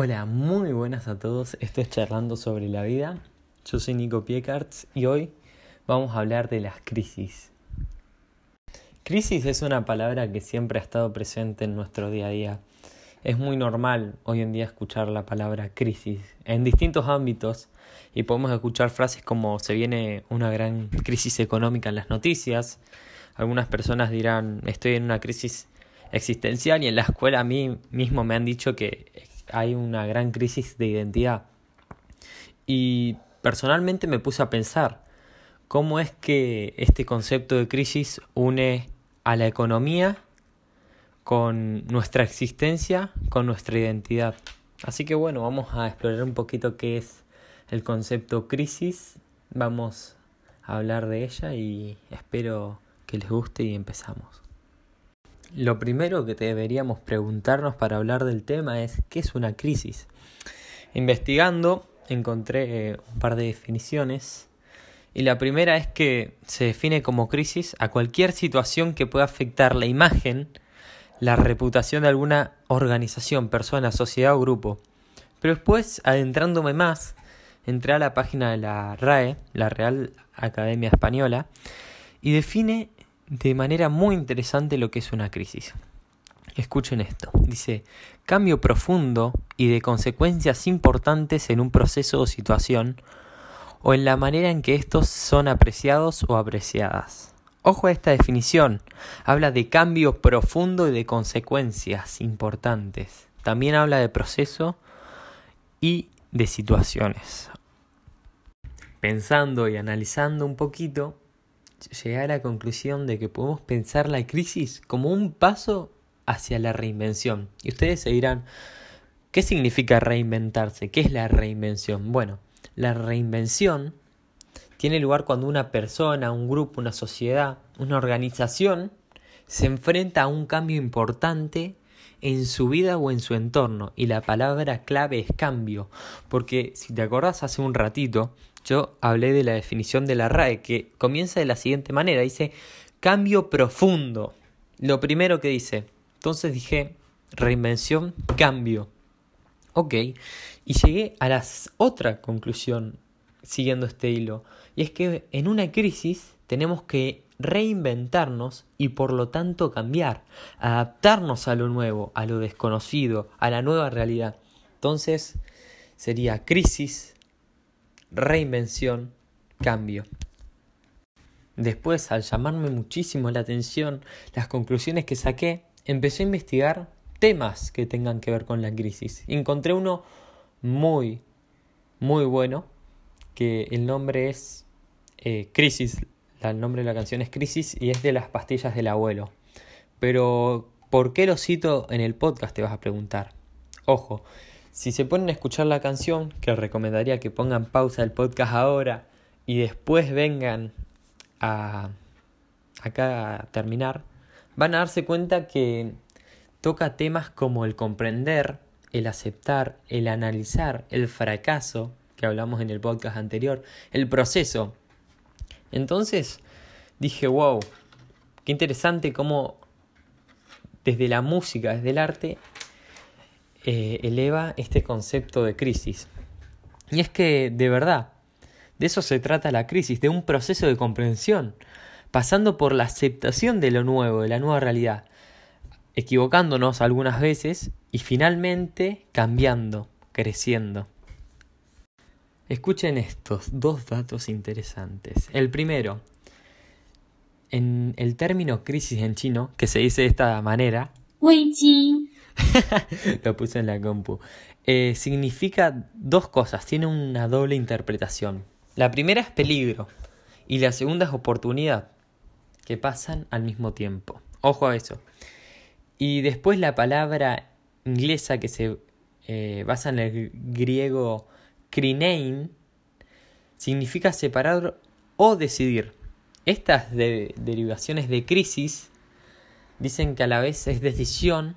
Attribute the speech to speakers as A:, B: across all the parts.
A: Hola, muy buenas a todos. Esto es Charlando sobre la vida. Yo soy Nico Piecarts y hoy vamos a hablar de las crisis. Crisis es una palabra que siempre ha estado presente en nuestro día a día. Es muy normal hoy en día escuchar la palabra crisis en distintos ámbitos y podemos escuchar frases como se viene una gran crisis económica en las noticias. Algunas personas dirán estoy en una crisis existencial y en la escuela a mí mismo me han dicho que hay una gran crisis de identidad. Y personalmente me puse a pensar cómo es que este concepto de crisis une a la economía con nuestra existencia, con nuestra identidad. Así que bueno, vamos a explorar un poquito qué es el concepto crisis. Vamos a hablar de ella y espero que les guste y empezamos. Lo primero que deberíamos preguntarnos para hablar del tema es ¿qué es una crisis? Investigando encontré eh, un par de definiciones y la primera es que se define como crisis a cualquier situación que pueda afectar la imagen, la reputación de alguna organización, persona, sociedad o grupo. Pero después, adentrándome más, entré a la página de la RAE, la Real Academia Española, y define de manera muy interesante lo que es una crisis. Escuchen esto. Dice, cambio profundo y de consecuencias importantes en un proceso o situación o en la manera en que estos son apreciados o apreciadas. Ojo a esta definición. Habla de cambio profundo y de consecuencias importantes. También habla de proceso y de situaciones. Pensando y analizando un poquito, llegué a la conclusión de que podemos pensar la crisis como un paso hacia la reinvención. Y ustedes se dirán, ¿qué significa reinventarse? ¿Qué es la reinvención? Bueno, la reinvención tiene lugar cuando una persona, un grupo, una sociedad, una organización se enfrenta a un cambio importante en su vida o en su entorno. Y la palabra clave es cambio. Porque si te acordás hace un ratito, yo hablé de la definición de la RAE, que comienza de la siguiente manera. Dice cambio profundo. Lo primero que dice. Entonces dije reinvención, cambio. Ok. Y llegué a la otra conclusión siguiendo este hilo. Y es que en una crisis tenemos que reinventarnos y por lo tanto cambiar, adaptarnos a lo nuevo, a lo desconocido, a la nueva realidad. Entonces sería crisis, reinvención, cambio. Después, al llamarme muchísimo la atención las conclusiones que saqué, empecé a investigar temas que tengan que ver con la crisis. Encontré uno muy, muy bueno, que el nombre es eh, Crisis, el nombre de la canción es Crisis y es de las pastillas del abuelo. Pero, ¿por qué lo cito en el podcast? Te vas a preguntar. Ojo, si se ponen a escuchar la canción, que recomendaría que pongan pausa el podcast ahora y después vengan a acá a terminar, van a darse cuenta que toca temas como el comprender, el aceptar, el analizar, el fracaso, que hablamos en el podcast anterior, el proceso. Entonces dije, wow, qué interesante cómo desde la música, desde el arte, eh, eleva este concepto de crisis. Y es que, de verdad, de eso se trata la crisis, de un proceso de comprensión, pasando por la aceptación de lo nuevo, de la nueva realidad, equivocándonos algunas veces y finalmente cambiando, creciendo. Escuchen estos dos datos interesantes. El primero, en el término crisis en chino, que se dice de esta manera, lo puse en la compu. Eh, significa dos cosas, tiene una doble interpretación. La primera es peligro y la segunda es oportunidad, que pasan al mismo tiempo. Ojo a eso. Y después la palabra inglesa que se eh, basa en el griego krinein significa separar o decidir. Estas derivaciones de crisis dicen que a la vez es decisión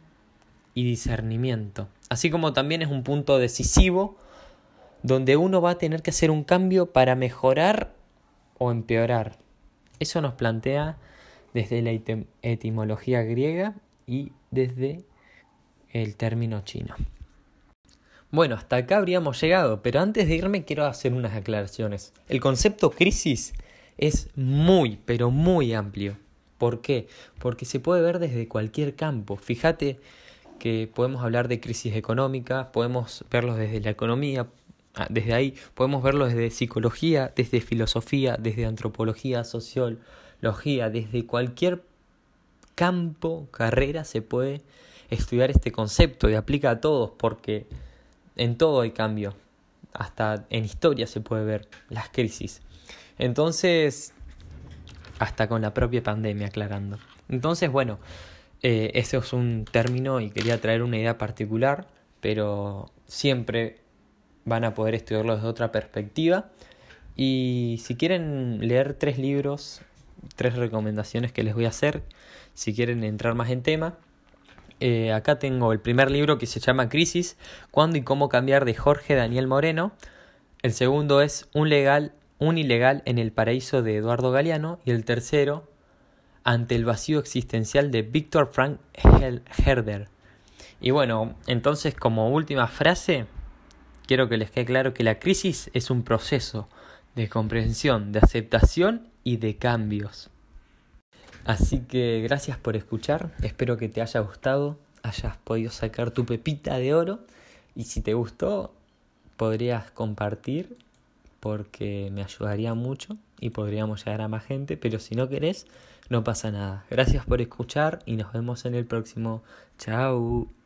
A: y discernimiento. Así como también es un punto decisivo donde uno va a tener que hacer un cambio para mejorar o empeorar. Eso nos plantea desde la etimología griega y desde el término chino. Bueno, hasta acá habríamos llegado, pero antes de irme quiero hacer unas aclaraciones. El concepto crisis es muy, pero muy amplio. ¿Por qué? Porque se puede ver desde cualquier campo. Fíjate que podemos hablar de crisis económica, podemos verlos desde la economía, ah, desde ahí podemos verlo desde psicología, desde filosofía, desde antropología, sociología, desde cualquier campo, carrera se puede estudiar este concepto y aplica a todos porque en todo hay cambio. Hasta en historia se puede ver las crisis. Entonces, hasta con la propia pandemia aclarando. Entonces, bueno, eh, ese es un término y quería traer una idea particular, pero siempre van a poder estudiarlo desde otra perspectiva. Y si quieren leer tres libros, tres recomendaciones que les voy a hacer, si quieren entrar más en tema, eh, acá tengo el primer libro que se llama Crisis, ¿Cuándo y cómo cambiar de Jorge Daniel Moreno. El segundo es Un legal, un ilegal en el paraíso de Eduardo Galeano. Y el tercero, ante el vacío existencial de Víctor Frank Herder. Y bueno, entonces como última frase, quiero que les quede claro que la crisis es un proceso de comprensión, de aceptación y de cambios. Así que gracias por escuchar, espero que te haya gustado, hayas podido sacar tu pepita de oro y si te gustó podrías compartir porque me ayudaría mucho y podríamos llegar a más gente, pero si no querés, no pasa nada. Gracias por escuchar y nos vemos en el próximo. Chao.